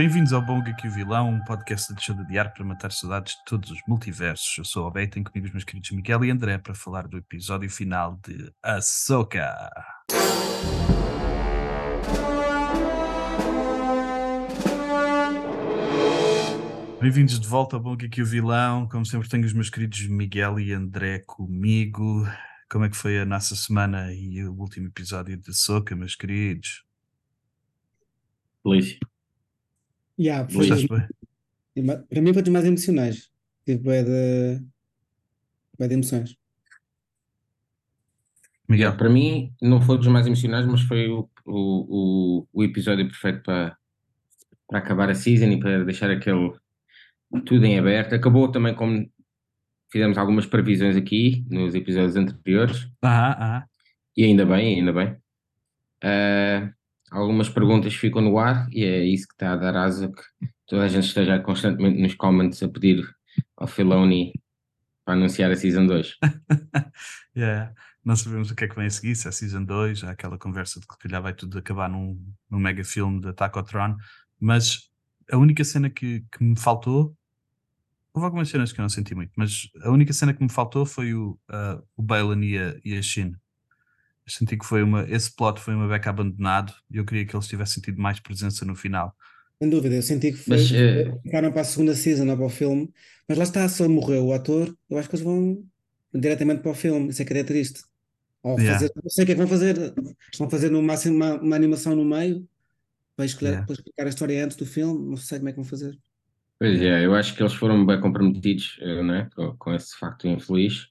Bem-vindos ao Bom Geek o Vilão, um podcast de deixou de adiar para matar saudades de todos os multiversos. Eu sou o Abel e tenho comigo os meus queridos Miguel e André para falar do episódio final de Ahsoka. Bem-vindos de volta ao Bom Geek o Vilão. Como sempre tenho os meus queridos Miguel e André comigo. Como é que foi a nossa semana e o último episódio de Ahsoka, meus queridos? Polícia. Yeah, foi, Estás bem? para mim foi dos mais emocionais. Tive bué de, bué de emoções. Miguel? Para mim, não foi dos mais emocionais, mas foi o, o, o, o episódio perfeito para, para acabar a season e para deixar aquele tudo em aberto. Acabou também como fizemos algumas previsões aqui nos episódios anteriores, Aham, aham. e ainda bem, ainda bem. Ah, algumas perguntas ficam no ar e é isso que está a dar asa que toda a gente esteja constantemente nos comments a pedir ao Filoni para anunciar a Season 2. Yeah. Não sabemos o que é que vem a seguir, se é Season 2, há aquela conversa de que calhar vai tudo acabar num, num mega filme de Attack on Throne, mas a única cena que, que me faltou, houve algumas cenas que eu não senti muito, mas a única cena que me faltou foi o, ah, o Balin e a, e a Shin. Eu senti que foi uma, esse plot foi uma beca abandonado e eu queria que eles tivessem tido mais presença no final. Sem dúvida, eu senti que foi, Mas, eh, ficaram para a segunda season ou para o filme, mas lá está, se ele morreu, o ator, eu acho que eles vão diretamente para o filme, isso é que é triste. Ou Yeah. fazer, não sei o que é que vão fazer, a fazer no máximo uma, uma animação no meio, para, esclarecer, Yeah. para explicar a história antes do filme, não sei como é que vão fazer. Pois é, eu acho que eles foram bem comprometidos né, com, com esse facto infeliz.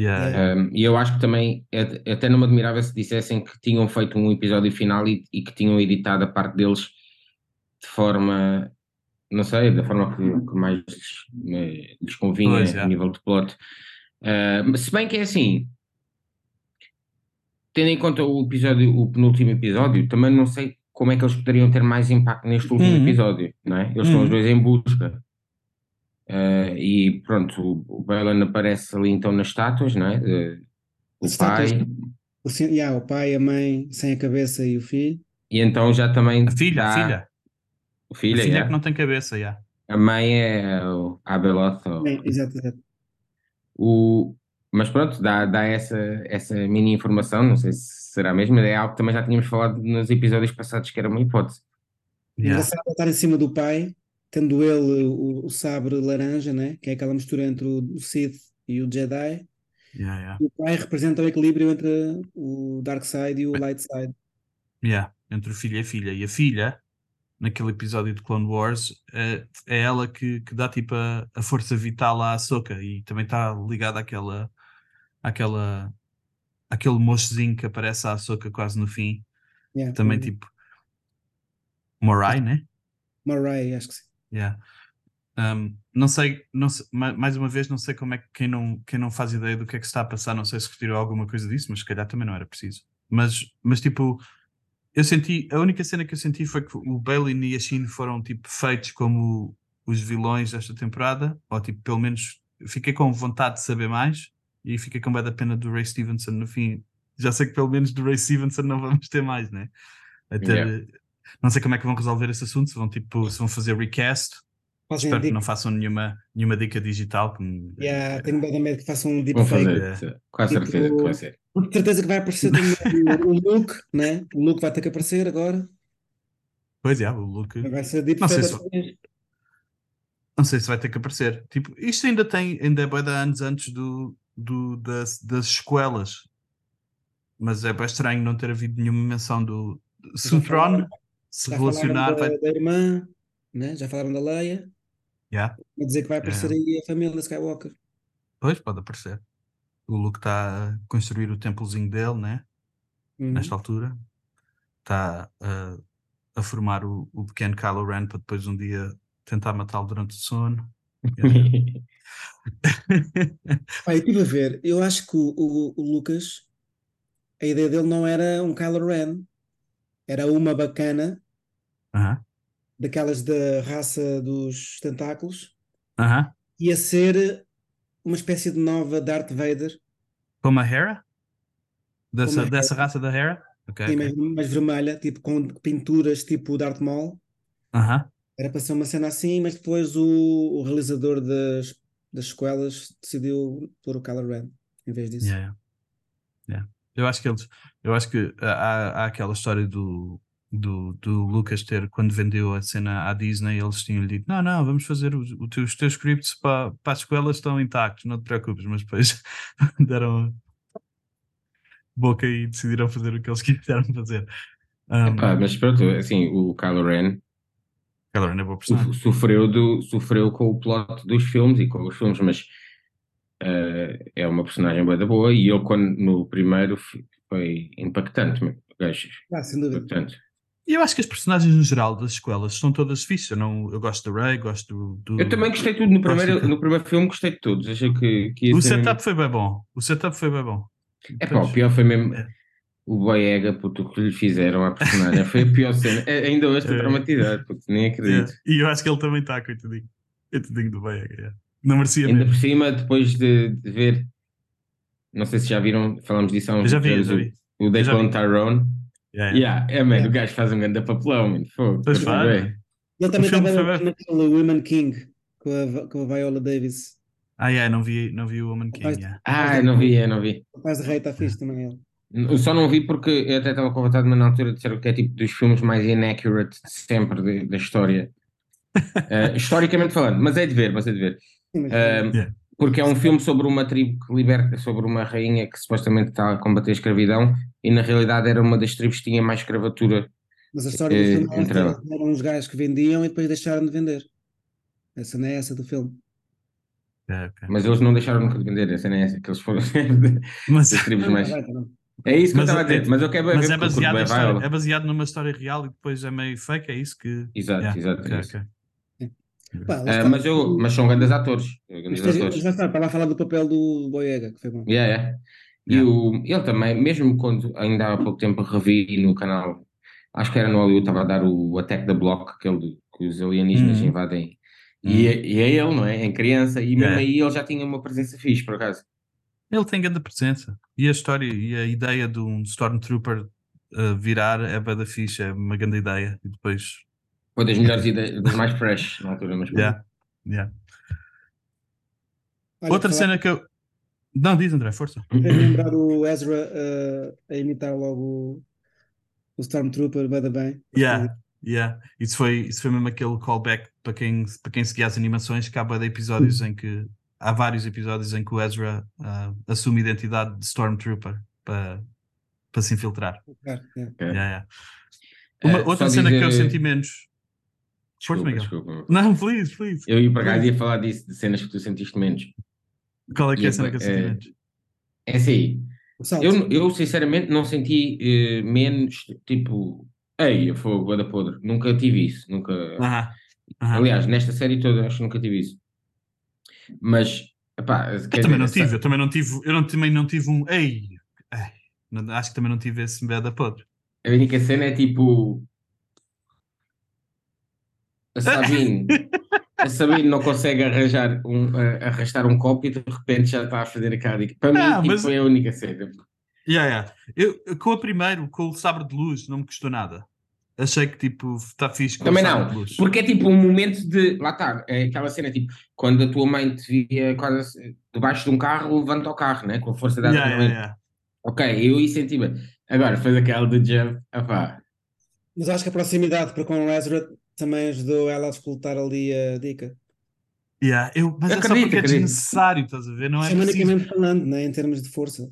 Yeah, Yeah. yeah. Um, e eu acho que também, é- até não me admirava se dissessem que tinham feito um episódio final e, e que tinham editado a parte deles de forma, não sei, da forma que, que mais lhes, eh, lhes convinha Pois, a é. nível de plot. Uh, se bem que é assim, tendo em conta o episódio, o penúltimo episódio, também não sei como é que eles poderiam ter mais impacto neste último Uhum. episódio, não é? Eles estão Uhum. os dois em busca. Uh, e pronto, o, Balan aparece ali então nas estátuas, não é? Uh, o Estátuas. pai, O, yeah, o pai, a mãe, sem a cabeça e o filho. e então já também A filha, a filha. o A filho, filha é yeah. que não tem cabeça, yeah. a mãe é o Abeloth, ou- exato, exato. o, mas pronto, dá, dá essa, essa mini informação, não sei se será mesmo, mas é algo que também já tínhamos falado nos episódios passados que era uma hipótese. Yeah. Engraçado estar em cima do pai, tendo ele o, o sabre laranja, né? que é aquela mistura entre o Sith e o Jedi. Yeah, yeah. O pai representa o equilíbrio entre o Dark Side e o Light Side. Yeah, entre o filho e a filha. E a filha, naquele episódio de Clone Wars, é, é ela que, que dá tipo a, a força vital à Ahsoka e também está ligada àquela, àquela, àquele mochozinho que aparece à Ahsoka quase no fim. Yeah. Também tipo Morai, né? Moray, acho que sim. Yeah. Um, não sei, não sei- ma- mais uma vez, não sei como é que quem não, quem não faz ideia do que é que se está a passar, não sei se retirou alguma coisa disso, mas se calhar também não era preciso. Mas, mas tipo, eu senti, a única cena que eu senti foi que o Balin e a Shin foram tipo feitos como os vilões desta temporada, ou tipo, pelo menos fiquei com vontade de saber mais e fiquei com bem da pena do Ray Stevenson no fim. Já sei que pelo menos do Ray Stevenson não vamos ter mais, né? Até, Yeah. Não sei como é que vão resolver esse assunto, se vão tipo, se vão fazer recast Fazem Espero que não façam nenhuma, nenhuma dica digital. Que me- Yeah, tenho bem medo que façam um Vão deepfake. fazer, com a Tipo- certeza que vai ser. Com certeza que vai aparecer o, o Luke, né? O Luke vai ter que aparecer agora. Pois é, o Luke. Vai ser Não deepfake sei se-. Não sei se vai ter que aparecer. Tipo, isto ainda tem, ainda é de anos antes do, do, das, das escolas. Mas é bem estranho não ter havido nenhuma menção do. Se o Tron se Já relacionar. falaram da, Vai... da irmã, né? Já falaram da Leia. Yeah. Dizer que vai aparecer É. aí a família Skywalker. Pois, pode aparecer. O Luke está a construir o templozinho dele, né? Uhum. Nesta altura. Está a, a formar o, o pequeno Kylo Ren para depois um dia tentar matá-lo durante o sono. Pá, eu estive a ver, eu acho que o, o- o Lucas, a ideia dele não era um Kylo Ren, era uma bacana, Aham. daquelas da raça dos tentáculos, Aham. ia ser uma espécie de nova Darth Vader, Como a Hera? Dessa, Como a dessa raça da Hera? Ok. sim, ok. mais, mais vermelha, tipo com pinturas tipo Darth Maul, Aham. Era para ser uma cena assim, mas depois o, o realizador das, das sequelas decidiu pôr o Kylo Ren em vez disso. Yeah, yeah. Eu acho que eles, eu acho que há, há aquela história do, do, do Lucas ter, quando vendeu a cena à Disney, eles tinham-lhe dito: Não, não, vamos fazer os, os teus, os teus scripts para, para as escolas estão intactos, não te preocupes, mas depois deram boca e decidiram fazer o que eles quiseram fazer. Um, Epá, mas pronto, assim, o Kylo Ren Kylo Ren é sofreu, do, sofreu com o plot dos filmes e com os filmes, mas eh, é uma personagem boa da boa e ele quando no primeiro foi impactante, gajo, Ah, sem dúvida. impactante. E eu acho que as personagens no geral das escolas são todas fixes. Eu, não, eu gosto da Ray, gosto do. do- Eu também gostei de tudo no primeiro, de- no primeiro filme, gostei de todos. Achei que, que O setup foi bem bom. O setup foi bem bom. É pá, o pior foi mesmo É. o Boyega, puto, que lhe fizeram à personagem. Foi a pior cena. É, Ainda hoje estou É. traumatizado, puto, nem acredito. E eu acho que ele também está, coitadinho. Coitadinho do Boyega. yeah. Não merecia Ainda mesmo. por cima, depois de, de ver, não sei se já viram, falamos disso há uns Eu já vi, já vi. o, Declan. Tyrone. Yeah, yeah. É, man, Yeah. o gajo faz um grande papelão, man. Fogo, Pois mano. Ele também estava foi naquele Women King com a, com a Viola Davis. Ah, yeah, não vi, não vi o Woman King. Rapaz, yeah. Ah, não vi, eu não vi. O rapaz de rei está fixe também ele. Eu só não vi porque eu até estava com vontade, mas na altura disseram que é tipo dos filmes mais inaccurate de sempre de- da história. Eh, historicamente falando, mas é de ver, mas é de ver. Sim, mas- Eh, Yeah. Porque é um filme sobre uma tribo que liberta, sobre uma rainha que supostamente está a combater a escravidão e na realidade era uma das tribos que tinha mais escravatura. Mas a história do eh, filme é entre eram uns gajos que vendiam e depois deixaram de vender. Essa não é essa do filme. Yeah, ok. Mas eles não deixaram nunca de vender, essa nem é essa, que eles foram Mas, das tribos Não, mais. É isso que Mas eu estava a é- dizer, mas eu quero ver mas é eu curto baseado, história- é baseado numa história real e depois é meio fake, é isso que. Exato, Yeah, exato. ok, é isso. Pá, lá está. mas, eu, mas são grandes atores. Mas Grandes tens- atores. mas lá está, estava a falar do papel do Boyega, que foi bom. Yeah, yeah. E Yeah. o, ele também, mesmo quando ainda há pouco tempo revi no canal, acho que era no Hollywood, estava a dar o Attack the Block, aquele que os alienígenas Uhum. invadem. E, é- e é ele, não é? Em criança, e mesmo Yeah. aí ele já tinha uma presença fixe, por acaso. Ele tem grande presença. E a história e a ideia de um Stormtrooper uh, virar é bem da ficha, é uma grande ideia. E depois. Foi das melhores ideias, das mais fresh na altura, mas Yeah, yeah. Olha, Outra cena que eu. Não, diz André, força. Lembrar o Ezra uh, a imitar logo o, Stormtrooper, bem da bem. Yeah, yeah. Isso foi, isso foi mesmo aquele callback para quem, para quem seguia as animações, que há de episódios em que há vários episódios em que o Ezra ah, assume a identidade de Stormtrooper para, para se infiltrar. Claro, é. Ok. Yeah, yeah. Eh, Uma, outra cena que eu dizer- senti menos. Desculpa, desculpa. Não, please, please. Eu ia para cá e ia falar disso, de cenas que tu sentiste menos. Qual é que é a cena que eu senti eh, menos? É assim. Eu, eu sinceramente não senti eh, menos tipo, ei, eu fogo, da podre. Nunca tive isso. Nunca. Aliás, nesta série toda acho que nunca tive isso. Mas, epá, Eu quer também não dizer, tive, eu também não tive, eu não, também não tive um ei, ei. Não- acho que também não tive esse bad podre. A única cena é tipo. A Sabine. a Sabine não consegue arranjar um, a- arrastar um copo e de repente já está a fazer a cara. Para mim, Ah, tipo, mas- foi a única cena. Yeah, yeah. Eu, com o primeiro, com o sabre de luz, não me custou nada. Achei que tipo, está fixe com Também o sabre não, de luz. porque é tipo um momento de. Lá está, é aquela cena tipo, quando a tua mãe te via quase debaixo de um carro, levanta o carro, né? Com a força da Yeah, yeah, yeah. Ok, eu bem. Agora, fez aquela do jump, opá. Mas acho que a proximidade para com o Ezra também ajudou ela a explotar ali a dica. Yeah, eu, mas é só Acredito, porque é acredito. desnecessário, estás a ver? Não é preciso. Xamanicamente falando, né, em termos de força.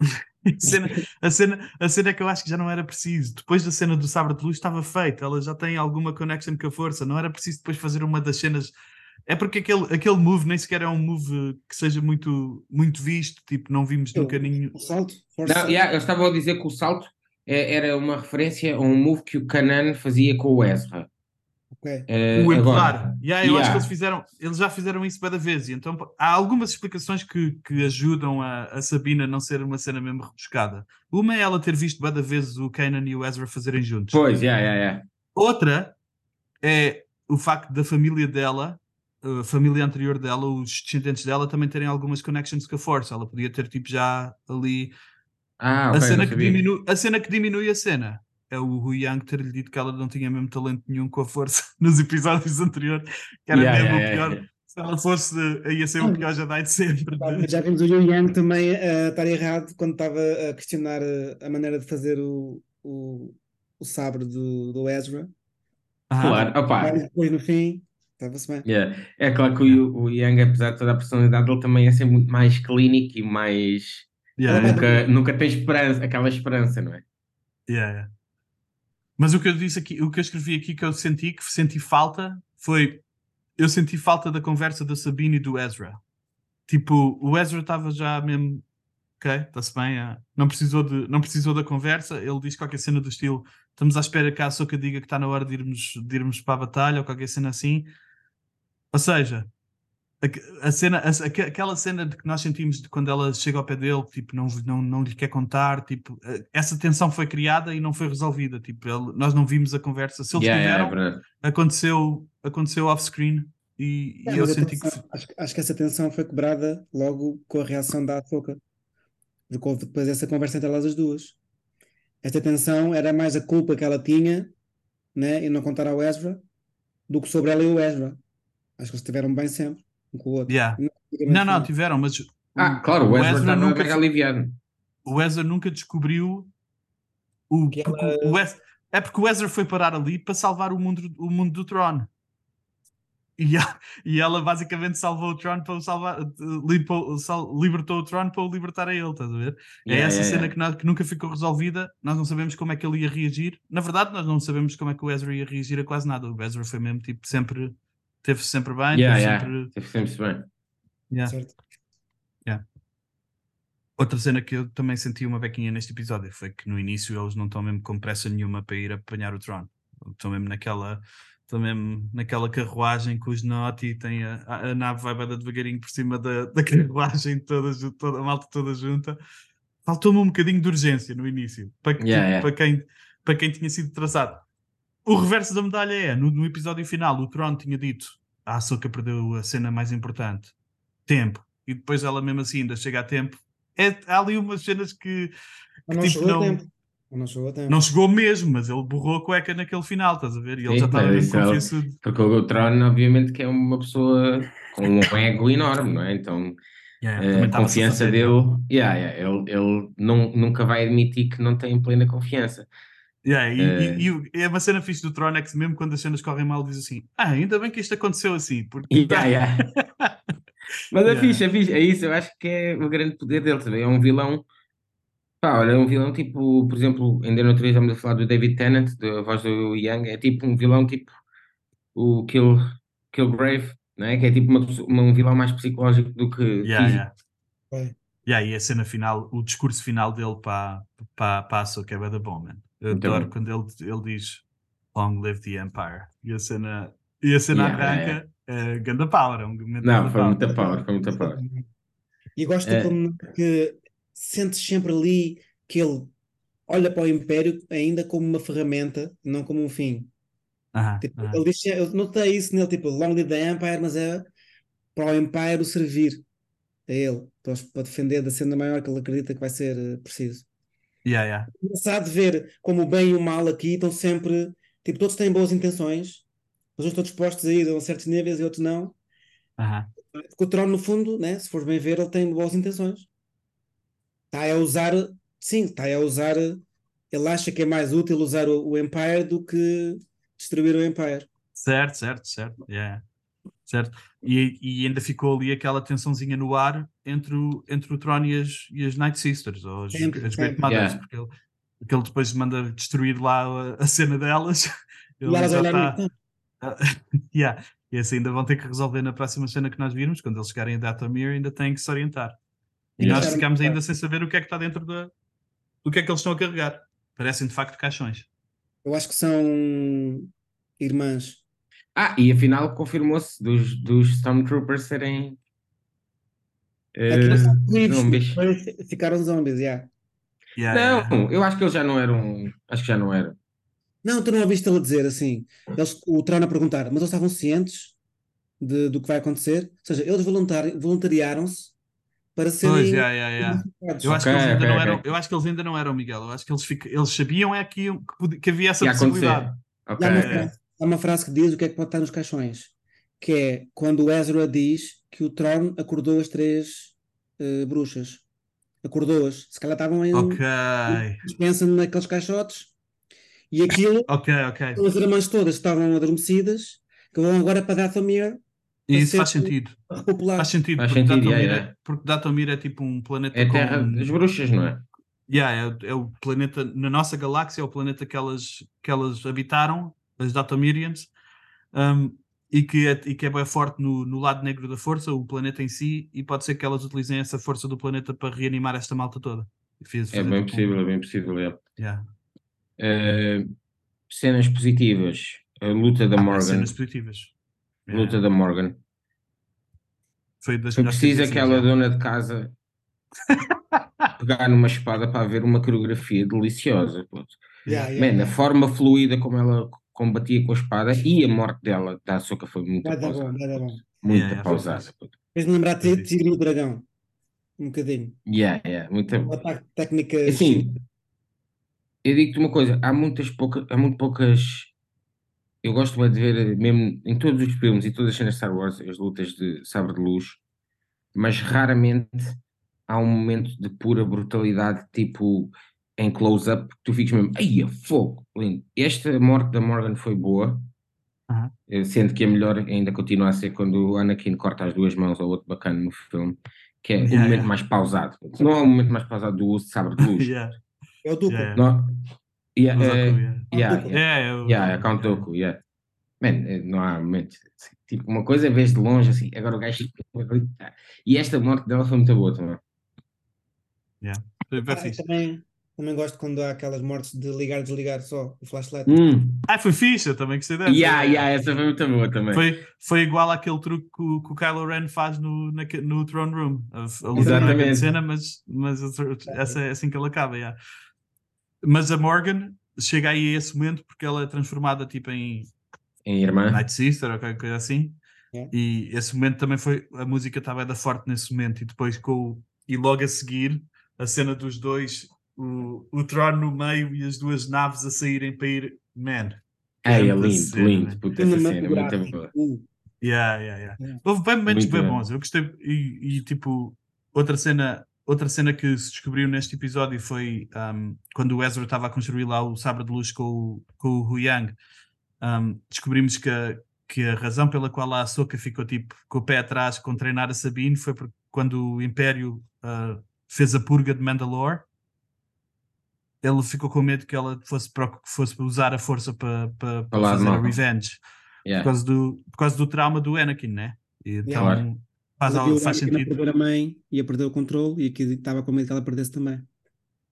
A cena, a, cena, a cena é que eu acho que já não era preciso. Depois da cena do sabre de luz estava feita, ela já tem alguma connection com a força, não era preciso depois fazer uma das cenas. É porque aquele, aquele move nem sequer é um move que seja muito, muito visto, tipo, não vimos nunca nenhum. O salto, força. Não, yeah, eles estavam a dizer que o salto é- era uma referência a um move que o Kanan fazia com o Ezra. Ok. Eh, o agora, empurrar. Yeah, eu acho yeah. que eles fizeram, eles já fizeram isso cada vez, e então há algumas explicações que, que ajudam a, a Sabina não ser uma cena mesmo rebuscada. Uma é ela ter visto cada vez o Kanan e o Ezra fazerem juntos. Pois, yeah, yeah, yeah. Outra é o facto da família dela, a família anterior dela, os descendentes dela também terem algumas connections com a Força. Ela podia ter tipo já ali Ah, a, ok, cena que diminui, a cena que diminui a cena. É o Hu Yang ter-lhe dito que ela não tinha mesmo talento nenhum com a força nos episódios anteriores, que era Yeah, mesmo yeah, o pior. yeah. Se ela fosse, ia ser o pior Jedi de sempre. Mas Já vimos o Yu Yang também a estar errado quando estava a questionar eh, a maneira de fazer o, o, o sabre do, do Ezra. Ah, Claro, opa, Mas depois no fim, estava-se bem. yeah. É claro que o, o Yang, apesar de toda a personalidade dele, também é ser muito mais clínico e mais. yeah. Nunca, nunca tem esperança, aquela esperança, não é? Yeah, yeah. Mas o que eu disse aqui, o que eu escrevi aqui que eu senti, que senti falta, foi eu senti falta da conversa da Sabine e do Ezra. Tipo, o Ezra estava já mesmo, ok, está-se bem, ah, não, precisou de, não precisou da conversa, ele diz qualquer cena do estilo, estamos à espera que a Ahsoka diga que está na hora de irmos, de irmos para a batalha, ou qualquer cena assim. Ou seja, a, a cena, a- aque- aquela cena de que nós sentimos de quando ela chega ao pé dele, tipo, não, não, não lhe quer contar, tipo, eh, essa tensão foi criada e não foi resolvida, tipo, ele- nós não vimos a conversa. Se eles Yeah, yeah, é tiveram, verdade. aconteceu, aconteceu off-screen e, e É, eu mas a senti que tensão- acho, acho que essa tensão foi quebrada logo com a reação da Ahsoka. Porque houve depois essa conversa entre elas as duas. Esta tensão era mais a culpa que ela tinha, né, em não contar ao Ezra, do que sobre ela e o Ezra. Acho que eles estiveram bem sempre, um com o outro. Yeah. Não, Não, não, tiveram, mas o- Ah, claro, o Ezra estava nunca, mega aliviado. o Ezra nunca descobriu o, Que porque ela- o Ezra- é porque o Ezra foi parar ali para salvar o mundo, o mundo do Tron. E, a- e ela basicamente salvou o Tron para o salvar, limpou- sal- libertou o Tron para o libertar a ele, estás a ver? é Yeah, essa yeah, cena yeah. Que, nós- que nunca ficou resolvida, nós não sabemos como é que ele ia reagir. Na verdade, nós não sabemos como é que o Ezra ia reagir a quase nada. O Ezra foi mesmo tipo sempre, teve sempre bem, Yeah, teve yeah. sempre. Teve sempre bem. Yeah. Certo. Outra cena que eu também senti uma bequinha neste episódio foi que no início eles não estão mesmo com pressa nenhuma para ir apanhar o Tron. Estão mesmo naquela, estão mesmo naquela carruagem com os Noti, tem a, a, a nave vai bada devagarinho por cima da, da carruagem, toda, toda, a malta toda junta. Faltou-me um bocadinho de urgência no início, para, que- Yeah, yeah. para, quem, para quem tinha sido traçado. O reverso da medalha é, no, no episódio final, o Tron tinha dito a Ahsoka perdeu a cena mais importante, tempo, e depois ela mesmo assim ainda chega a tempo. É, há ali umas cenas que, Mas que não tipo, chegou a não, tempo. Não chegou a tempo. não chegou mesmo, mas ele borrou a cueca naquele final, estás a ver? E ele Sim, já estava mas mesmo é-. Porque o Tron, obviamente, que é uma pessoa com um ego enorme, não é? Então, Yeah, eh, a confiança dele, yeah, yeah, ele, ele não, nunca vai admitir que não tem plena confiança. Yeah, e, Eh. e, e é uma cena fixe do Tron é que mesmo quando as cenas correm mal diz assim ah, ainda bem que isto aconteceu assim porque Yeah, yeah. Mas é Yeah. fixe, é fixe, é isso, eu acho que é o grande poder dele também. É um vilão, pá, olha, é um vilão tipo, por exemplo, ainda no outro dia estamos a falar do David Tennant, da voz do Young, é tipo um vilão tipo o Kill, Killgrave, não é? Que é tipo uma, uma- um vilão mais psicológico do que Yeah, físico. yeah. Foi. Yeah, e a cena final, o discurso final dele para para para a Ahsoka é da bom, man. Adoro quando ele, ele diz Long live the Empire e a cena, e a cena Yeah, yeah, arranca é ganda power, é um momento Não, foi muita power, foi muita power. E gosto É. como que sentes sempre ali que ele olha para o Império ainda como uma ferramenta, não como um fim. Tipo, ele diz, eu notei isso nele, tipo, Long live the Empire, mas é para o Empire o servir a ele, para defender da cena maior que ele acredita que vai ser eh, preciso. Yeah, yeah. engraçado ver como o bem e o mal aqui estão sempre, tipo, todos têm boas intenções, mas uns estão dispostos a ir a certos níveis e outros não. Aham. Porque o Tron, no fundo, né, se fores bem ver, ele tem boas intenções. Está a usar, sim, está a usar, ele acha que é mais útil usar o, o Empire do que destruir o Empire. Certo, certo, certo. Yeah. Certo. E, e ainda ficou ali aquela tensãozinha no ar entre o, entre o Tron e as, e as Night Sisters, ou as, Sempre, as Great sempre. Mothers, Yeah. porque, ele, porque ele depois manda destruir lá a, a cena delas. Ele E já está. Ah, yeah. E esse ainda vão ter que resolver na próxima cena que nós virmos, quando eles chegarem a Datamir, ainda têm que se orientar. E nós ficamos ainda sem saber o que é que está dentro da. do que é que eles estão a carregar. Parecem de facto caixões. eu acho que são irmãs. Ah, e afinal confirmou-se dos, dos Stormtroopers serem vivos, zombies. ficaram zombies, yeah. Yeah, yeah. Não, eu acho que eles já não eram. Acho que já não eram. Não, tu não ouviste ele dizer assim. Eles, o Tron a perguntar, mas eles estavam cientes de- do que vai acontecer? Ou seja, eles voluntari- voluntariaram-se para serem Pois, yeah, yeah, yeah. Eu acho que Ok, eles ainda ok, não ok. eram, eu acho que eles ainda não eram, Miguel. Eu acho que eles, fica- eles sabiam é que, que, podia- que havia essa Ia acontecer. possibilidade. E Ok. Há uma, É. frase, que diz o que é que pode estar nos caixões, que é quando o Ezra diz que o Tron acordou as três eh, bruxas. Acordou-as. Se calhar estavam em Ok, dispensa naqueles caixotes e aquilo, ok, ok. as irmãs todas estavam adormecidas, que vão agora para Dathomir E isso faz sentido. repopular. Faz sentido, Faz porque, sentido, Datomir yeah, é, yeah. porque Datomir é tipo um planeta É a com... terra das bruxas, não é? Yeah, é, o- é o planeta, na nossa galáxia, é o planeta que elas, que elas habitaram, as Datomirians, um, e, que é, e que é bem forte no, no lado negro da força, o planeta em si, e pode ser que elas utilizem essa força do planeta para reanimar esta malta toda. Fiz- É bem tipo um- possível, é bem possível. é. yeah. Eh, cenas positivas. A luta da Ah, Morgan. cenas positivas. Yeah. Luta da Morgan. Foi das coisas, aquela dona de casa pegar numa espada para haver uma coreografia deliciosa. puto. Yeah, yeah, Man, a forma fluida como ela combatia com a espada e a morte dela da Açúcar foi muito bom, pausada. vai dar bom. Muito Yeah, yeah, foi pausada. Fez-me lembrar de. Tigre e o Dragão. Um bocadinho. Yeah, yeah, muito Um ataque de técnicas. Assim, eu digo-te uma coisa, há muitas poucas, há muito poucas. Eu gosto bem de ver, mesmo em todos os filmes e todas as cenas de Star Wars, as lutas de sabre de luz, mas raramente há um momento de pura brutalidade, tipo em close-up, que tu ficas mesmo, ai, a fogo, lindo. Esta morte da Morgan foi boa, eh, sendo que a melhor ainda continua a ser quando o Anakin corta as duas mãos ao outro bacana no filme, que é o Yeah, momento yeah. mais pausado. Não é o momento mais pausado do uso de sabre de luz. Yeah, É o duplo. yeah, yeah. Não, yeah, eh, yeah. yeah, yeah, É, yeah, é Count Dooku, yeah. Man, não há momentos. assim, Tipo, uma coisa vez de longe, assim, agora o gajo. E esta morte dela foi muito boa também. Bem Ah, também, também gosto quando há aquelas mortes de ligar e desligar só o flashlight. Hum, Ah, foi eu também gostei dessa. yeah, yeah, essa foi muito boa também. Foi, foi igual àquele truque que o, que o Kylo Ren faz no, na, no Throne Room. A, a luta não grande Exatamente. cena, mas, mas essa é assim que ela acaba. yeah. Mas a Morgan chega aí a esse momento porque ela é transformada tipo em Em irmã. Night Sister ou qualquer coisa assim. Yeah. E esse momento também foi. A música estava da forte nesse momento. E depois com o- E logo a seguir, a cena dos dois, o, o Tron no meio e as duas naves a saírem para ir. Man. Ai, é lindo, cena, lindo. Puta, essa cena é muito boa. Uh, Yeah, yeah, yeah. Yeah. Houve bem momentos Muito bem bons. Eu gostei. E, e, tipo, outra cena. Outra cena que se descobriu neste episódio foi um, quando o Ezra estava a construir lá o sabre de luz com o, com o Hu Yang. um, descobrimos que a, que a razão pela qual a Ahsoka ficou tipo com o pé atrás com treinar a Sabine foi porque quando o Império uh, fez a purga de Mandalore, ele ficou com medo que ela fosse, fosse usar a força para para- para fazer a revenge por Yeah. causa do, por causa do trauma do Anakin, né? E então Claro. faz, ela algo- faz sentido. perder a mãe e a perder o controle e aqui estava com medo que ela perdesse também.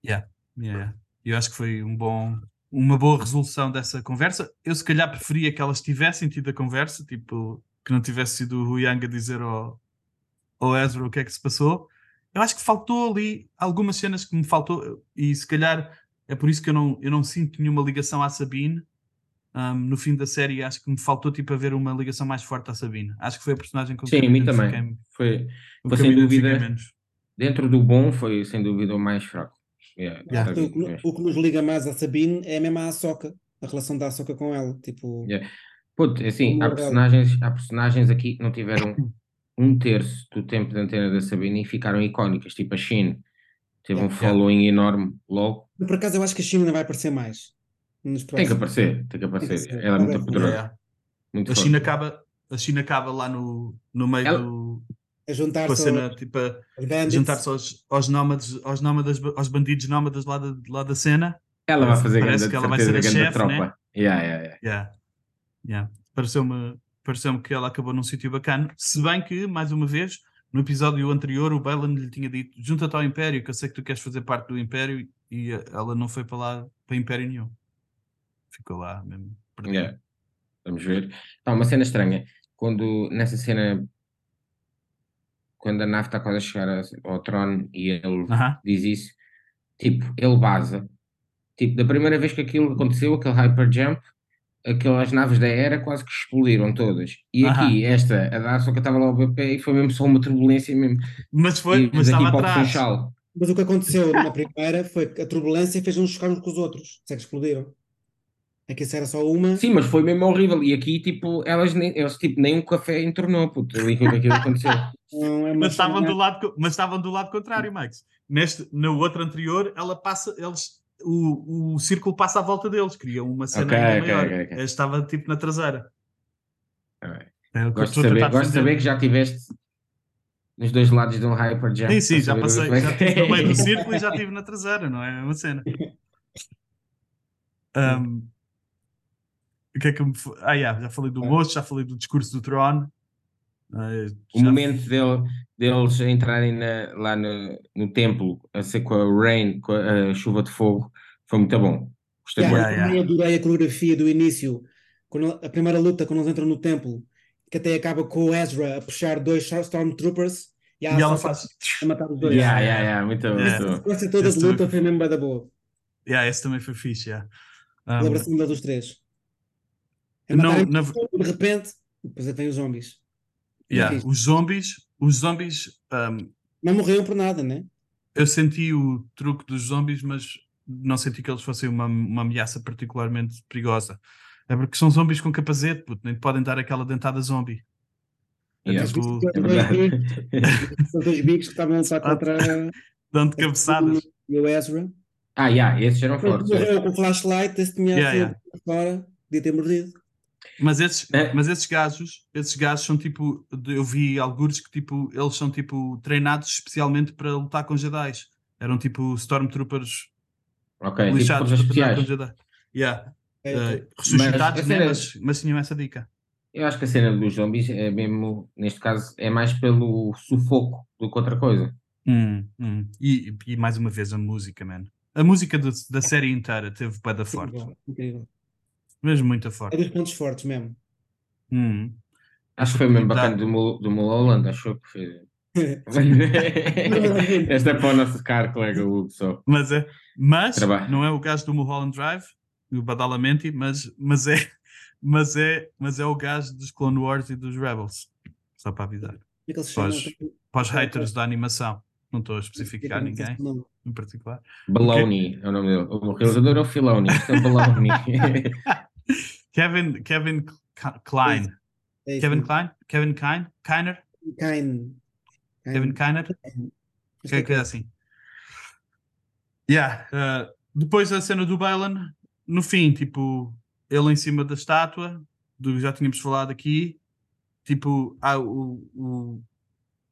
Yeah, yeah. Eu acho que foi um bom, uma boa resolução dessa conversa. Eu se calhar preferia que elas tivessem tido a conversa, tipo, que não tivesse sido o Yang a dizer ao, ao Ezra o que é que se passou. Eu acho que faltou ali algumas cenas que me faltou, e se calhar é por isso que eu não, eu não sinto nenhuma ligação à Sabine. Um, no fim da série, acho que me faltou tipo haver uma ligação mais forte à Sabine. Acho que foi a personagem com Sim, que a mim me também. Foi, foi sem dúvida, menos. dentro do bom, foi sem dúvida o mais fraco. Yeah, Yeah. sabe, O, que, o que nos liga mais à Sabine é mesmo a Ahsoka, a relação da Ahsoka com ela. Tipo, Yeah. Puto, assim, há personagens, há personagens aqui que não tiveram um terço do tempo de antena da Sabine e ficaram icónicas, tipo a Shin. Teve um Yeah. following enorme logo. por acaso eu acho que a China ainda vai aparecer mais. Nos Tem que aparecer, tem que aparecer. ser. Ela é muito poderosa. Yeah. Muito A. China acaba, a China acaba lá no, no meio Ela- do A juntar-se cena, aos tipo, a aos aos, nómadas, aos nómadas, aos bandidos nómadas lá da, lá da cena. Ela vai fazer Parece grande, que ela vai ser a grande chefe, né? tropa. Yeah, yeah, yeah. Yeah. Yeah. Pareceu-me pareceu que ela acabou num sítio bacana. Se bem que, mais uma vez, no episódio anterior, o Balan lhe tinha dito: junta-te ao Império, que eu sei que tu queres fazer parte do Império, e ela não foi para lá, para Império nenhum. Ficou lá mesmo. Yeah. Vamos ver. Tá, uma cena estranha. Quando nessa cena, quando a nave está quase a chegar ao trono e ele Aham. diz isso, tipo, ele vaza. Tipo, da primeira vez que aquilo aconteceu, aquele hyper jump, aquelas naves da Era quase que explodiram todas. E Aham. aqui, esta, a da Ahsoka estava lá ao pé e foi mesmo só uma turbulência mesmo. Mas foi, E mas estava atrás. Funchal. Mas o que aconteceu na primeira foi que a turbulência fez-nos chocar uns com os outros. Sei que explodiram. É que isso era só uma. Sim, mas foi mesmo horrível. E aqui, tipo, elas nem, eles, tipo, nem um café entornou, puto, ali aquilo que aconteceu. Não, é Mas estavam, do lado, mas estavam do lado contrário, Max. Neste, no outro anterior, ela passa, eles, o, o círculo passa à volta deles, cria uma cena Ok, ainda ok, maior. ok, ok. Este estava tipo na traseira. Alright. É Gosto de saber, gosto de saber que já tiveste nos dois lados de um Hyper Jump. Sim, sim, já passei, é já estive no meio do círculo e já estive na traseira, não é? É uma cena. Um, o que é que me Ah, yeah, já falei do Ah. moço, já falei do discurso do Tron. Ah, O momento dele, deles entrarem na- lá no, no templo, a ser com a rain, com a, a chuva de fogo, foi muito bom. Gostei Yeah, muito. Yeah, eu também adorei a coreografia do início, quando, a primeira luta, quando eles entram no templo, que até acaba com o Ezra a puxar dois Stormtroopers e, a E ela faz. a matar os dois. Yeah, yeah, yeah, muito bom. Yeah. muito A bom. sequência toda de também luta foi- mesmo da boa. Yeah, esse também foi fixe. Yeah. A Um, colaboração dos três. É não, na- de repente, depois é que vem os zombies. Yeah, os zombies, os zombies um, Não morreram por nada, né? eu senti o truque dos zombies, mas não senti que eles fossem uma, uma ameaça particularmente perigosa. É porque são zombies com capacete, puto, nem podem dar aquela dentada zombie. É Yeah, tipo, é verdade. São dois bicos que estavam a lutar contra dando cabeçadas. e o Ezra. Ah, yeah, esses eram fortes. é. morreu com flashlight, esse tinha Yeah, sido yeah. fora, podia ter mordido. Mas esses, É. mas esses gajos, esses gajos são tipo, eu vi alguns que tipo, eles são tipo treinados especialmente para lutar com Jedi. Eram tipo Stormtroopers Ok, tipo lixados forças para treinar com. Jedi. Yeah. É, ok. ressuscitados, Mas né? mas, mas tinham essa dica. Eu acho que a cena dos zombies é mesmo, neste caso, é mais pelo sufoco do que outra coisa. Hum, hum. E, e mais uma vez a música, man. A música do- da série inteira teve bada forte. Incrível, incrível. Mesmo muito É forte. dos pontos fortes mesmo. Hum. Acho que foi mesmo bacana do, do Mulholland, achou que foi. Esta é para o nosso caro colega Hugo só. Mas, é, mas Trabalho. não é o gajo do Mulholland Drive, do Badalamenti, mas, mas, é, mas, é, mas é o gajo dos Clone Wars e dos Rebels. Só para avisar. É. Para os haters da animação. Não estou a especificar ninguém não. em particular. Baloney é o nome dele. O realizador é o Filoni. É Baloney. Kevin, Kevin Klein. É Kevin. Klein? Kevin Klein? Kiner? Kine. Kevin Kiner? Mas Que, que é assim. Yeah, uh, depois a cena do Balan, no fim, tipo, ele em cima da estátua, do já tínhamos falado aqui, tipo, há o, o,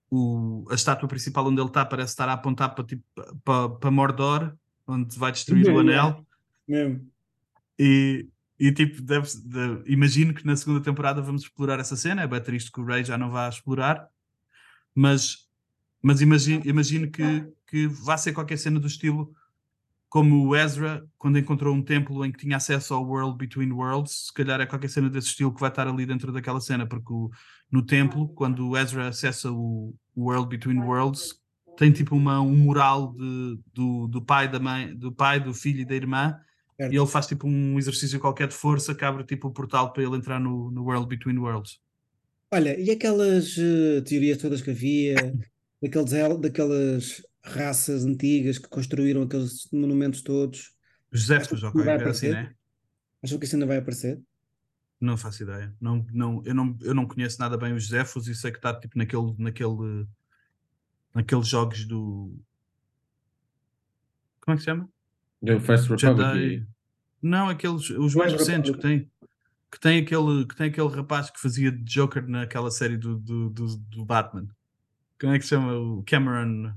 o- a estátua principal onde ele está parece estar a apontar para tipo, para, para Mordor, onde vai destruir o Yeah. anel. Mesmo. E, e tipo, deve, de- imagino que na segunda temporada vamos explorar essa cena. É bem triste que o Ray já não vá explorar, mas, mas imagino, imagino que, que vá ser qualquer cena do estilo como o Ezra, quando encontrou um templo em que tinha acesso ao World Between Worlds. Se calhar é qualquer cena desse estilo que vai estar ali dentro daquela cena, porque o- no templo, quando o Ezra acessa o, o World Between Worlds, tem tipo uma, um mural de, do, do pai da mãe, do pai, do filho e da irmã Certo. e ele faz tipo um exercício qualquer de força que abre tipo o portal para ele entrar no, no World Between Worlds. Olha, e aquelas eh, teorias todas que havia, daqueles, el- daquelas raças antigas que construíram aqueles monumentos todos, que vai qualquer coisa assim, né? acham que isso ainda vai aparecer? Não faço ideia. Não, não, eu, não, eu não conheço nada bem os Josefos e sei que está tipo naquele, naquele, naqueles jogos do. Como é que se chama? Do First Republic. Jedi. Não, aqueles, os mais recentes que tem. Que tem, aquele, que tem aquele rapaz que fazia de Joker naquela série do, do, do, do Batman. Como é que se chama? O Cameron.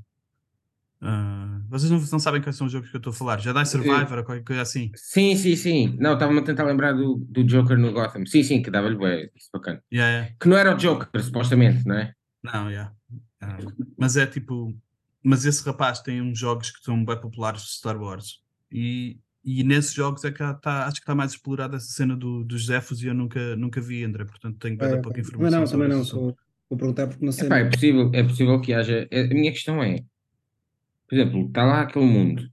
ah, vocês não, não sabem quais são os jogos que eu estou a falar. Jedi Survivor ou qualquer coisa assim. Sim, sim, sim. Não, estava-me a tentar lembrar do, do Joker no Gotham. Sim, sim, que dava-lhe bem. Isso é bacana. Yeah, yeah. Que não era o Joker, supostamente, não é? Não, yeah. Ah, mas é tipo. Mas esse rapaz tem uns jogos que são bem populares de Star Wars. E, e nesses jogos é que há- tá, acho que está mais explorada essa cena do, dos Zefos e eu nunca, nunca vi, André. Portanto, tenho É, pouca também informação. não, também não. Vou, vou perguntar porque não sei. Epá, é possível, é possível que haja. A minha questão é, por exemplo, está lá aquele mundo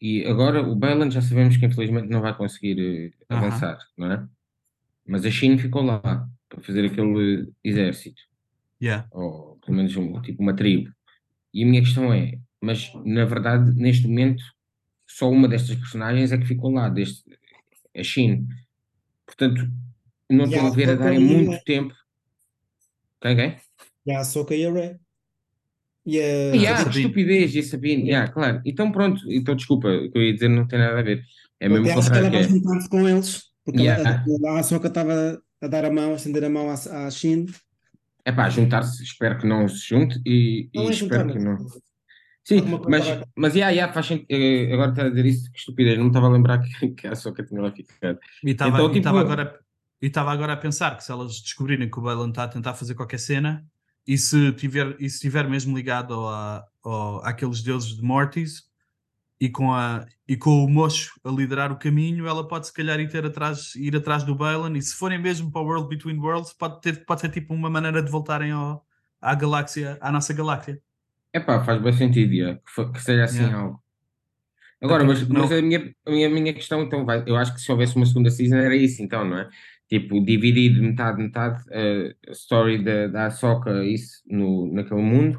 e agora o Balan já sabemos que infelizmente não vai conseguir eh, avançar, não é? mas a China ficou lá para fazer aquele exército, Yeah. ou pelo menos um- tipo uma tribo. E a minha questão é, mas na verdade, neste momento, só uma destas personagens é que ficou lá, deste, a China. Portanto, não E estou a a ver a darem e a- muito tempo. Quem, quem? E a Ahsoka e a Rey. E a. Ah, estupidez, e a Sabine, yeah, claro. Então pronto, então desculpa, o que eu ia dizer não tem nada a ver. É mesmo até acho que ela vai é. juntar-se com eles. Porque Yeah. ela- a Ahsoka estava a dar a mão, a estender a mão à, à Shin. É pá, juntar-se, espero que não se junte e, e Não é espero juntar, que mas- não. Sim, mas, mas yeah, yeah, faz sentido. eh, Agora está a dizer isso, que estupidez, não me estava a lembrar que, que a Soca tinha lá ficado. E estava Então, tipo- agora, agora a pensar que se elas descobrirem que o Balan está a tentar fazer qualquer cena e se tiver, e se tiver mesmo ligado a- ao, àqueles deuses de Mortis e com, a, e com o mocho a liderar o caminho, ela pode se calhar ir, ter atrás, ir atrás do Balan e se forem mesmo para o World Between Worlds, pode, ter, pode ser tipo uma maneira de voltarem ao, à galáxia, à nossa galáxia. É pá, faz bem sentido, yeah, que, que seja assim Yeah. algo. Agora, mas, mas a, minha, a, minha, a minha questão, então, vai, eu acho que se houvesse uma segunda season era isso, então, não é? Tipo, dividido metade, metade, a story da, da Ahsoka, isso, no, naquele mundo,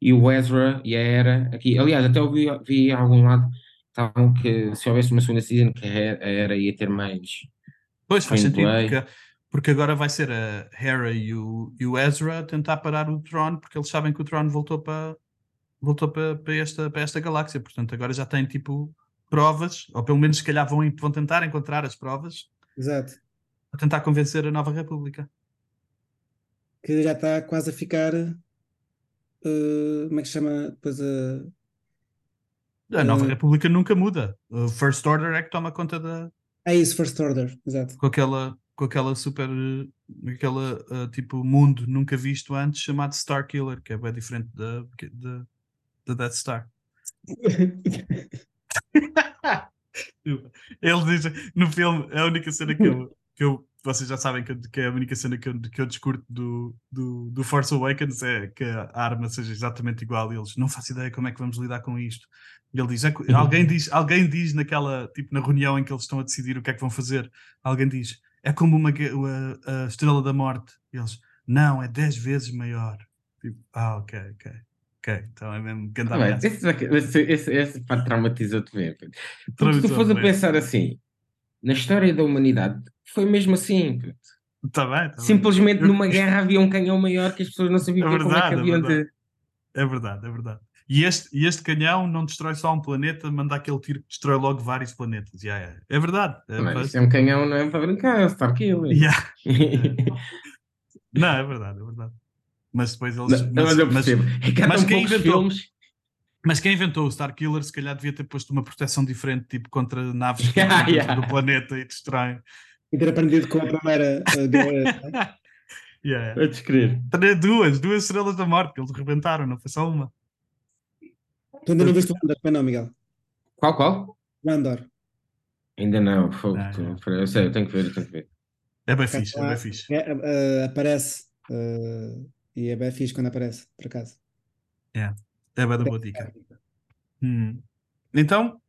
e o Ezra e a Hera aqui. Aliás, até eu vi, vi a algum lado estavam que se houvesse uma segunda season que a Hera- a Hera ia ter mais. Pois faz sentido, porque, porque agora vai ser a Hera e o, e o Ezra tentar parar o Tron, porque eles sabem que o Tron voltou para voltou para, para, esta, para esta galáxia, portanto agora já têm tipo provas, ou pelo menos se calhar vão, vão tentar encontrar as provas Exato. para tentar convencer a Nova República. Que já está quase a ficar. eh, como é que se chama? Depois a. A Nova Eh, República nunca muda. O First Order é que toma conta da, É isso, First Order. Exato. com aquela com aquela super eh, aquela eh, tipo mundo nunca visto antes chamado Star Killer, que é bem diferente da, da, da Death Star. Ele diz no filme, a única cena que eu, que eu vocês já sabem que, que é a única cena que eu, que eu discurto do, do, do Force Awakens é que a arma seja exatamente igual e eles não faço ideia como é que vamos lidar com isto. E ele diz, é que- alguém diz, alguém diz naquela, tipo na reunião em que eles estão a decidir o que é que vão fazer, alguém diz, é como uma, a Estrela da Morte. E eles, não, é 10 vezes maior. Tipo, ah, ok, ok. Ok, então é mesmo grande Ah, bem, ameaça. esse, esse, esse, pá, traumatizou-te mesmo. Porque se tu fores a pensar assim, na história da humanidade, foi mesmo assim. Tá bem, tá bem. Simplesmente Eu- numa guerra havia um canhão maior que as pessoas não sabiam É como é que verdade, é haviam de. verdade. É verdade, é verdade. E este, e este canhão não destrói só um planeta, manda aquele tiro que destrói logo vários planetas. Yeah, yeah. É verdade. É, Mas faz- é um canhão, não é para brincar, é o Starkiller. Yeah. Não, é verdade, é verdade. Mas depois eles. Não, mas eu mas. É mas tão quem inventou? filmes. mas quem inventou o Star Killer se calhar devia ter posto uma proteção diferente, tipo contra naves que Yeah, do planeta e destroem. E ter aprendido com a primeira eh, guerra. Yeah, crer. Três- Duas, duas estrelas da morte que eles rebentaram, não foi só uma. Tu ainda não viste o Andor, não, Miguel? Qual, qual? O Andor. Ainda não, fogo. Ah, tu- Eu sei, eu tenho que ver, eu tenho que ver. É bem fixe, é bem fixe. É, eh, aparece. eh, e é bem fixe quando aparece, por acaso. É bem da boa dica. Hum. Então,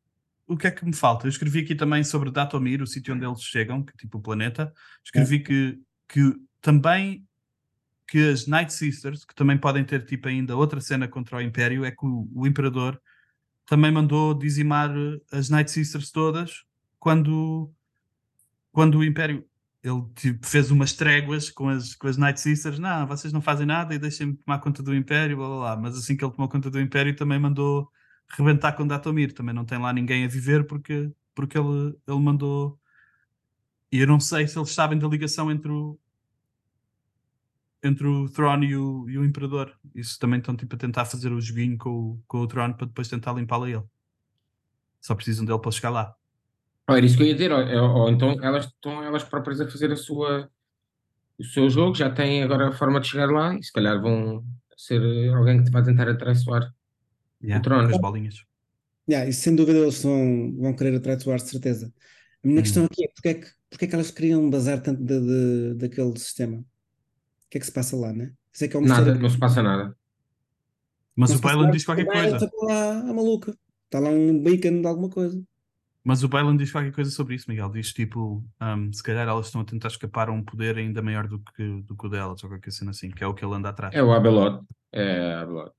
o que é que me falta? Eu escrevi aqui também sobre Datomir, o sítio onde eles chegam, que é tipo o planeta. Escrevi que, que também que as Night Sisters, que também podem ter tipo ainda outra cena contra o Império, é que o, o Imperador também mandou dizimar eh, as Night Sisters todas quando, quando o Império ele tipo, fez umas tréguas com as, com as Night Sisters. Não, vocês não fazem nada e deixem-me tomar conta do Império, blá, blá, blá. Mas assim que ele tomou conta do Império, também mandou rebentar com Datomir. Também não tem lá ninguém a viver porque, porque ele, ele mandou. E eu não sei se eles sabem da ligação entre o, entre o Throne e o, e o Imperador. Isso também estão tipo, a tentar fazer o joguinho com o, com o Throne para depois tentar limpá-lo a ele. Só precisam dele para chegar lá. Oh, era isso que eu ia dizer, ou, ou então elas estão elas próprias a fazer a sua, o seu jogo, já têm agora a forma de chegar lá e se calhar vão ser alguém que te vai tentar atraiçoar. Yeah, Throne. com as bolinhas. Yeah, isso sem dúvida eles vão, vão querer atraiçoar, de certeza. A minha Hum. questão aqui é porque é que, porque é que elas queriam bazar tanto de, de- daquele sistema? O que é que se passa lá, né? Isso é que é um Nada, mistério. não se passa nada. Mas Não o Pylon diz qualquer coisa. está lá a maluca. Está lá um beacon de alguma coisa. Mas o Bailan diz qualquer coisa sobre isso, Miguel. Diz tipo, um, se calhar elas estão a tentar escapar a um poder ainda maior do que, do que o delas, ou qualquer cena assim, que é o que ele anda atrás. É o Abelot. É Abelot.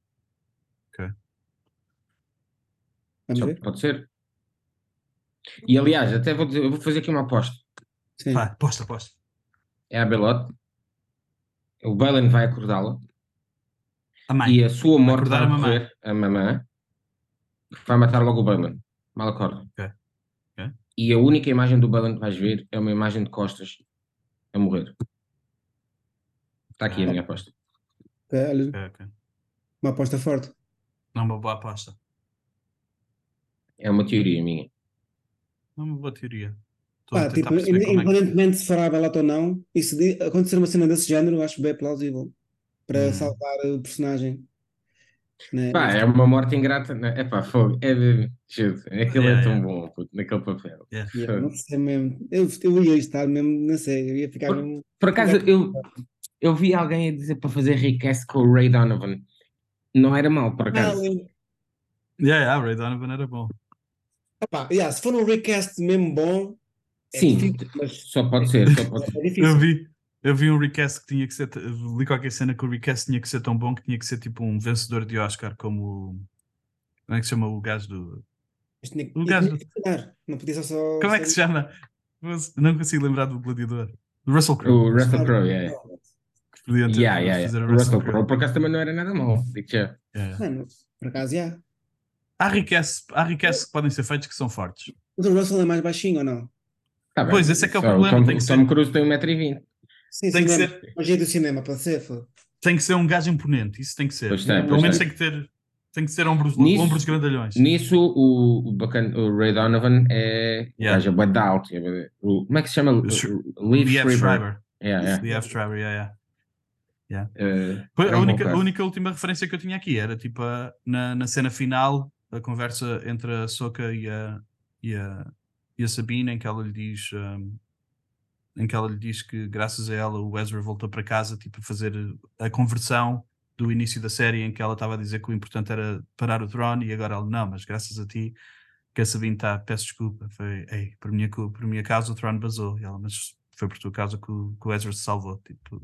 Vamos Só pode ser. E aliás, até vou dizer, eu vou fazer aqui uma aposta. Sim. Pá, aposta, aposta. É a Abelot. O Belen vai acordá-la. A mãe. E a sua morte acordar vai a mamã. ocorrer, a mamã, vai matar logo o Belen. Mal acorda. Ok. E a única imagem do Belen que vais ver é uma imagem de costas a morrer. Está aqui a minha aposta. Ok, olha, Ok, ok. uma aposta forte. Não é uma boa aposta. É uma teoria minha. Não é uma boa teoria. Estou a Pá, tentar tipo, como é que... independentemente se for a Bela ou não, e se acontecer uma cena desse género, eu acho bem plausível para Hum. salvar o personagem. Né? Pá, é uma morte ingrata. É pá, fogo. É. Juro, Aquilo Yeah, é tão yeah. bom, puto, naquele papel. Yeah. Yeah, não sei mesmo. Eu, eu ia estar mesmo, não sei, eu ia ficar Por- mesmo. Por acaso, eu, eu vi alguém a dizer para fazer recast com o Ray Donovan. Não era mal, por acaso. Yeah, yeah, Ray Donovan era bom. Epá, yeah, se for um recast mesmo bom, é Sim, difícil, mas só pode ser, só pode ser. é. Eu vi, eu vi um recast que tinha que ser. Li qualquer cena que o recast tinha que ser tão bom que tinha que ser tipo um vencedor de Oscar, como. Como é que se chama o gajo do. Tinha, O gajo- ganhar, não podia só. só Como é que se chama? Não consigo lembrar do gladiador. Do Russell Crowe. O Russell Crowe, yeah. Que podiam ter Yeah, yeah, fazer yeah. Russell Crowe, por acaso, também não era nada mal. Yeah. Mano, por acaso, já. Há recasts, há recasts que podem ser feitos que são fortes. Mas o Russell é mais baixinho ou não? Tá bem, Pois, esse é que é o só problema, Tom, tem que Tom Cruise tem 1,20m. Sim, Tem que cinema. ser- Magia do cinema, pode ser. foda. Tem que ser um gajo imponente, isso tem que ser. Pois tem, Pelo pois menos tem. tem que ter, tem que ter ombros, Nisso- ombros grandalhões. Nisso, o, o, bacana, o Ray Donovan é. Yeah. O gajo é alto. O, como é que se chama? Liev Schreiber. Schreiber. Yeah, yeah. Liev Schreiber, yeah, yeah. Pois, era a, um única, a única última referência que eu tinha aqui era tipo a- na, na cena final, a conversa entre a Soka e a, e a, e a Sabine, em que ela lhe diz um, em que ela lhe diz que graças a ela o Ezra voltou para casa tipo a fazer a conversão do início da série em que ela estava a dizer que o importante era parar o trono e agora ela não, mas graças a ti que a Sabine está, peço desculpa, foi ei, por minha, por minha causa o trono basou e ela, mas foi por tua causa que o, que o Ezra se salvou, tipo,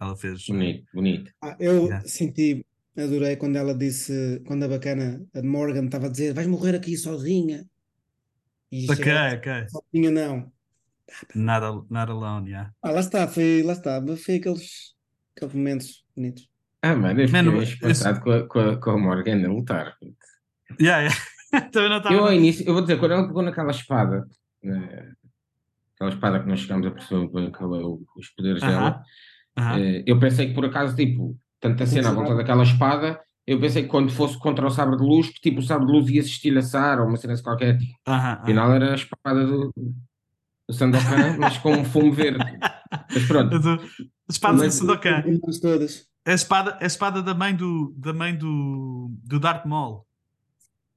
ela fez Bonito, bonito. Ah, eu Yeah. senti, adorei quando ela disse, quando a bacana, a Morgan, estava a dizer: vais morrer aqui sozinha. E Ok, chegou, ok. sozinha não. Not, al- not alone, yeah. Ah, lá está, foi, lá está, foi aqueles, aqueles momentos bonitos. Ah, mano, eu fiquei eu- espantado com, a, com, a, com a Morgan a lutar. Yeah, yeah. Também não estava. Eu ao início, eu vou dizer, quando ela pegou naquela espada, né, aquela espada que nós chegámos a perceber qual é o- os poderes Aham, dela, aham. eh, eu pensei que por acaso, tipo, tanta cena à volta daquela espada, eu pensei que quando fosse contra o sabre de luz, que tipo o sabre de luz ia se estilhaçar ou uma cena assim qualquer. aham, aham. Afinal era a espada do, do Sandokan, mas com um fumo verde. Mas pronto, A do- a espada do Mas- Sandokan. As. É a espada, é a espada da mãe do, da mãe do, do Darth Maul.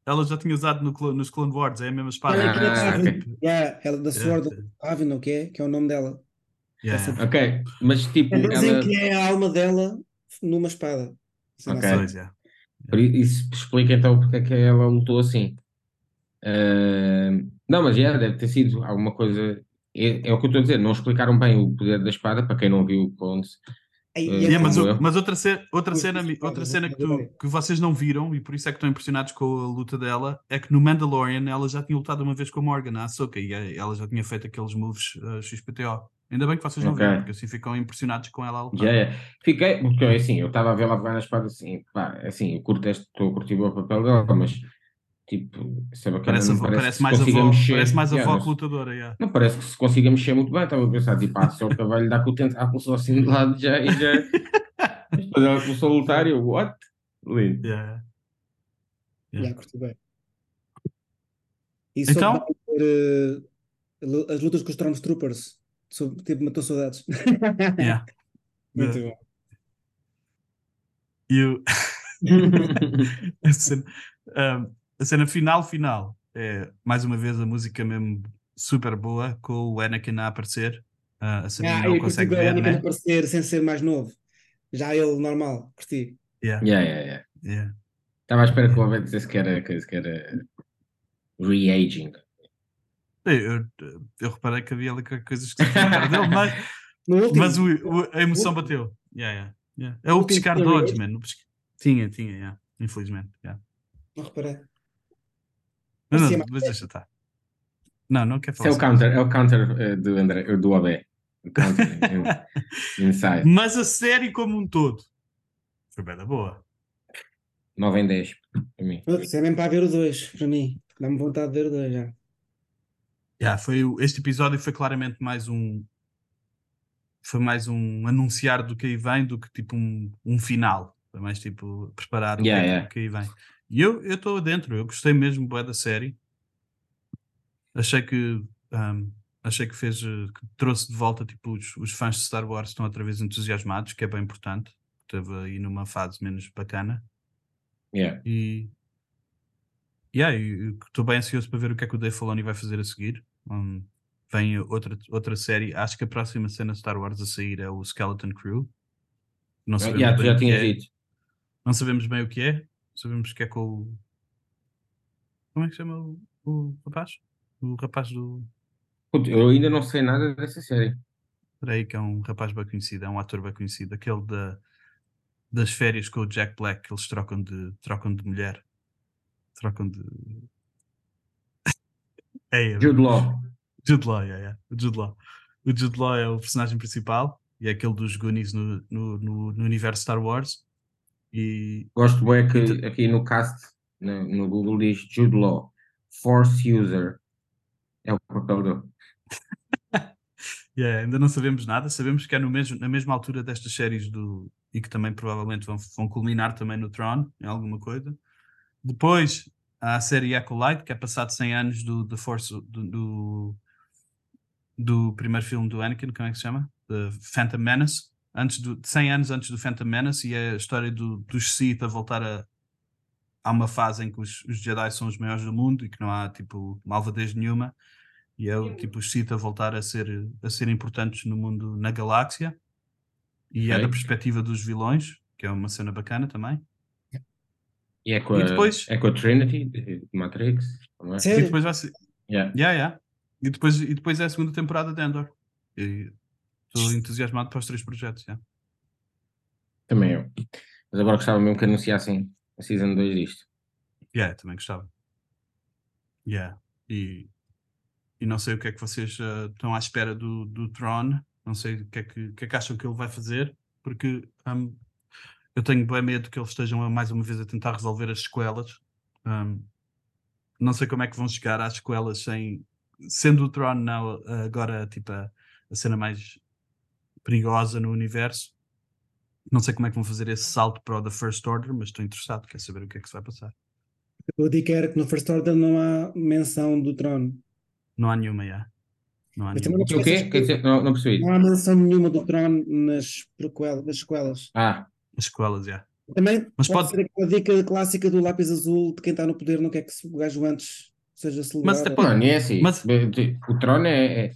Ela já tinha usado no, nos Clone Wars, é a mesma espada. É Ah, Raven. ok. Yeah, ela da Sword Yeah, o que é? Que é o nome dela. yeah, Essa- ok, mas tipo, Eles dizem ela, que é a alma dela numa espada. Ok. Por i- Isso explica então porque é que ela lutou assim. Não, mas já deve ter sido alguma coisa. É, é o que eu estou a dizer, não explicaram bem o poder da espada, para quem não viu o Clones. Ai, Eh, Yeah, mas, o- mas outra, ce- outra cena, outra cena que, tu- que vocês não viram, e por isso é que estão impressionados com a luta dela, é que no Mandalorian ela já tinha lutado uma vez com a Morgan, a Ahsoka, e eh, ela já tinha feito aqueles moves eh, XPTO. Ainda bem que vocês não Ok. viram, porque assim ficam impressionados com ela a lutar. Já é. Fiquei, porque assim, eu estava a ver lá pegar na espada assim, pá, assim, eu curto este, estou a curtir o papel dela, mas tipo, isso é bacana, Parece, não parece, parece que mais se avó, mexer. parece mais avó não- que lutadora, yeah. Não parece que se consiga mexer muito bem, estava a pensar, tipo, ah, se o cavalo dá com o tentáculo só assim de lado já, e já. Mas depois ela começou a lutar e eu, what? Lindo. Yeah. Yeah, curti bem. E Então? eh, lu- as lutas com os Stormtroopers. Soube- Tipo, matou saudades. Yeah. Muito Yeah. bom. E o- a, um, a cena final, final, é mais uma vez a música mesmo super boa, com o Anakin a aparecer. Ah, a Sabine Ah, não consegue ver, Anakin né? aparecer sem ser mais novo. Já ele normal, curti. Yeah, Yeah, yeah, yeah. yeah. Estava à espera que o Abel dissesse que era, que, era re-aging. Eu, eu, eu reparei que havia ali coisas que se dele, mas, No último, mas o, o- a emoção bateu. Yeah, yeah, yeah. É o pescar de olhos, rage? mano. Tinha, tinha, yeah. infelizmente. Yeah. não reparei. Não, sim, mas deixa estar. Não, não quer Isso falar. é o sobre counter, é o counter do, André, do AB. O inside. isso. Mas a série como um todo foi bem da boa. 9 em 10 para mim. Putz, é mesmo para ver o 2, para mim. Dá-me vontade de ver o 2 já. Yeah, foi, o- este episódio foi claramente mais um. Foi mais um anunciar do que aí vem do que tipo um, um final. Foi mais tipo preparar o que, Yeah, é que- yeah. o que aí vem. E eu estou dentro, eu gostei mesmo bué da série. Achei que um, achei que fez eh, que trouxe de volta tipo os, os fãs de Star Wars estão outra vez entusiasmados, que é bem importante. Esteve aí numa fase menos bacana. Yeah. E yeah, estou bem ansioso para ver o que é que o Dave Filoni vai fazer a seguir. Um, vem outra, outra série. Acho que a próxima cena de Star Wars a sair é o Skeleton Crew. Não sabemos, Yeah, bem, já tinhas é. dito. não sabemos bem o que é. Sabemos que é com o. Como é que chama o, o rapaz? O rapaz do. Eu ainda não sei nada dessa série. Espera aí, que é um rapaz bem conhecido, é um ator bem conhecido. Aquele da, das férias com o Jack Black, que eles trocam de, trocam de mulher. Trocam de. é, é, Jude Law. Jude Law, yeah, yeah. O Jude Law. O Jude Law é o personagem principal e é aquele dos Goonies no, no, no, no universo Star Wars. E Gosto bem que aqui no cast, no, no Google diz Jude Law, Force User. É o papel dele. yeah, ainda não sabemos nada, sabemos que é no mesmo, na mesma altura destas séries do, e que também provavelmente vão, vão culminar também no Tron, em alguma coisa. Depois há a série Acolyte, que é passado 100 anos do, do Force do, do, do primeiro filme do Anakin, como é que se chama? The Phantom Menace. Antes do, 100 anos antes do Phantom Menace, e é a história do, dos Sith a voltar a. Há uma fase em que os, os Jedi são os maiores do mundo e que não há tipo malvadez nenhuma, e é o tipo os Sith a voltar a ser, a ser importantes no mundo, na galáxia, e é Ok. da perspectiva dos vilões, que é uma cena bacana também. E é com, E a, depois- é com a Trinity, de Matrix. é? E depois vai ser. Yeah. Yeah, yeah. E, depois, e depois é a segunda temporada de Endor. E Estou entusiasmado para os três projetos. Yeah. Também eu. Mas agora gostava mesmo que anunciassem a Season 2 disto. Yeah, também gostava. Yeah. E, e não sei o que é que vocês ah, estão à espera do, do Tron. Não sei o que, é que, que é que acham que ele vai fazer, porque hum, eu tenho bem medo que eles estejam mais uma vez a tentar resolver as sequelas. Hum, não sei como é que vão chegar às sequelas sem sendo o Tron não, agora tipo a, a cena mais perigosa no universo. Não sei como é que vão fazer esse salto para o The First Order, mas estou interessado, quero saber o que é que se vai passar. Eu digo que era que no First Order não há menção do trono. Não há nenhuma, já. Não há Mas nenhuma. O quê? Dizer, não, não percebi. Não há menção nenhuma do trono nas, nas sequelas. Ah, As sequelas, já. Também Mas pode, pode- ser aquela dica clássica do lápis azul de quem está no poder não quer que o gajo antes seja Mas celebrado. pode- mano, é assim. Mas- O trono é, é,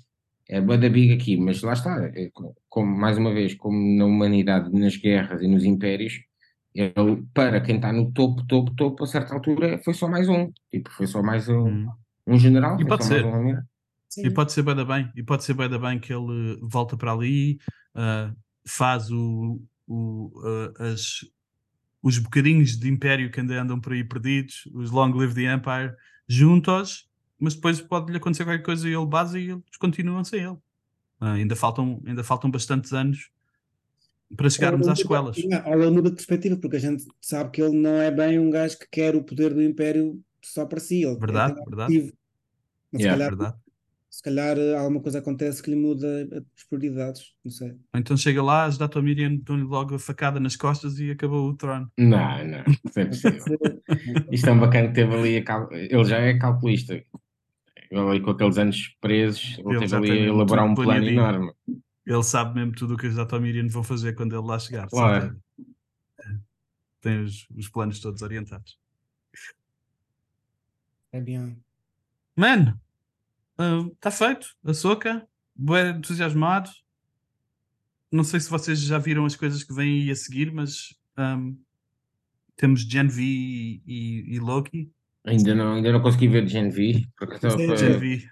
é bué da big aqui, mas lá está. é co- como, mais uma vez, como na humanidade, nas guerras e nos impérios, ele, para quem está no topo, topo, topo, a certa altura foi só mais um. Tipo, foi só mais um, Hum. um general. E pode ser. um. E pode ser bem da bem, e pode ser bem da bem que ele volta para ali, ah, faz o, o, ah, as, os bocadinhos de império que ainda andam por aí perdidos, os Long Live the Empire, juntos, mas depois pode-lhe acontecer qualquer coisa e ele base e eles continuam sem ele. Ah, ainda, faltam, ainda faltam bastantes anos para chegarmos às ele sequelas. muda- Ou ele muda de perspectiva, porque a gente sabe que ele não é bem um gajo que quer o poder do Império só para si. Ele Verdade, verdade. Mas Yeah, se, calhar, Verdade? se calhar eh, alguma coisa acontece que lhe muda as prioridades. Não sei. Ou então chega lá, as Datomirian dão-lhe logo a facada nas costas e acabou o trono. Não, não, isso é possível. Isto é um bacana que teve ali. A cal... Ele já é calculista. Ele ali com aqueles anos presos, ele, Ele teve ali a elaborar um plano enorme. Ele sabe mesmo tudo o que os Datomirian vão fazer quando ele lá chegar. Claro. certeza. Tem os, os planos todos orientados. É bem. Mano, está feito. A soca, bué entusiasmado. Não sei se vocês já viram as coisas que vêm aí a seguir, mas ahm, temos Gen V e, e- e Loki. Ainda não, ainda não consegui ver Gen V. porque só Sim, foi- Gen V.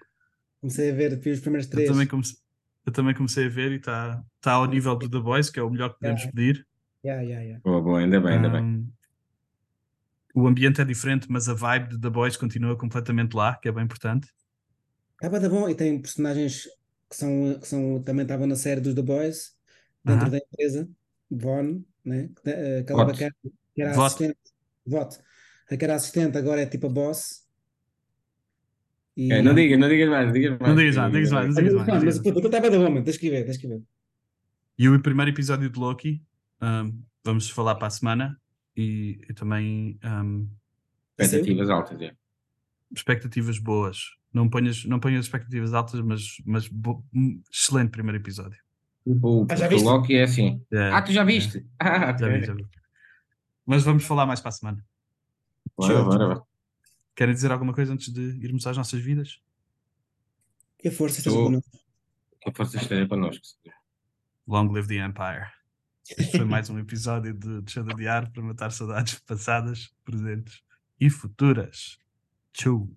Comecei a ver, vi os primeiros Eu três. também comecei, eu também comecei a ver e está tá ao nível do The Boys, que é o melhor que podemos Yeah. pedir. Yeah, yeah, yeah. Boa, boa, ainda bem, ainda bem. Um, o ambiente é diferente, mas a vibe de The Boys continua completamente lá, que é bem importante. Bem, tá bom. E tem personagens que são, que são também estavam na série dos The Boys, dentro Aham. da empresa. Von, né? Eh, Aquela Vote. bacana que era Vote. assistente. Vote. A que era assistente agora é tipo a boss. E... É, não digas, não digas mais, não digas mais. Não digas mais, digas mais, Ah, não digas mas, mais. não mas puta, está bem da mano. Tens que ver, tens que ver. E o primeiro episódio de Loki, um, vamos falar para a semana. E eu também um, Expectativas altas, é. expectativas boas. Não ponhas, não ponhas expectativas altas, mas, mas bo- um excelente primeiro episódio. O, Ah, já o? Loki é assim. É, Ah, tu já viste? Ah, já vi, já vi. Mas vamos falar mais para a semana. Bora, bora, bora. Querem dizer alguma coisa antes de irmos às nossas vidas? Que a força esteja Tô- connosco. Que a força esteja connosco. Long live the Empire. Este foi mais um episódio de Descenda de Ar para matar saudades passadas, presentes e futuras. Tchau.